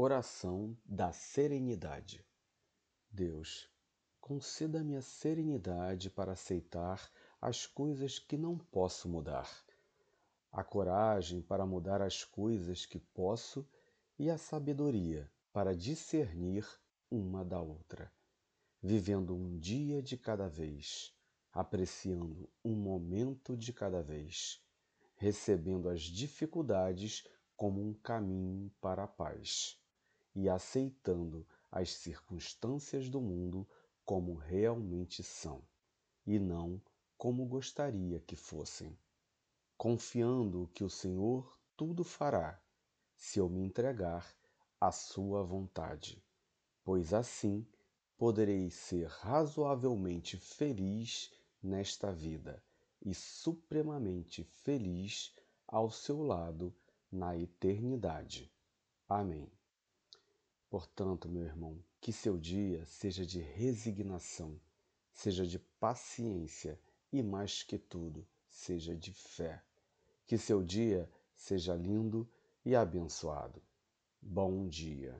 Oração da Serenidade. Deus, conceda-me a serenidade para aceitar as coisas que não posso mudar, a coragem para mudar as coisas que posso e a sabedoria para discernir uma da outra, vivendo um dia de cada vez, apreciando um momento de cada vez, recebendo as dificuldades como um caminho para a paz e aceitando as circunstâncias do mundo como realmente são e não como gostaria que fossem, confiando que o Senhor tudo fará se eu me entregar à Sua vontade, pois assim poderei ser razoavelmente feliz nesta vida e supremamente feliz ao seu lado na eternidade. Amém. Portanto, meu irmão, que seu dia seja de resignação, seja de paciência e, mais que tudo, seja de fé. Que seu dia seja lindo e abençoado. Bom dia.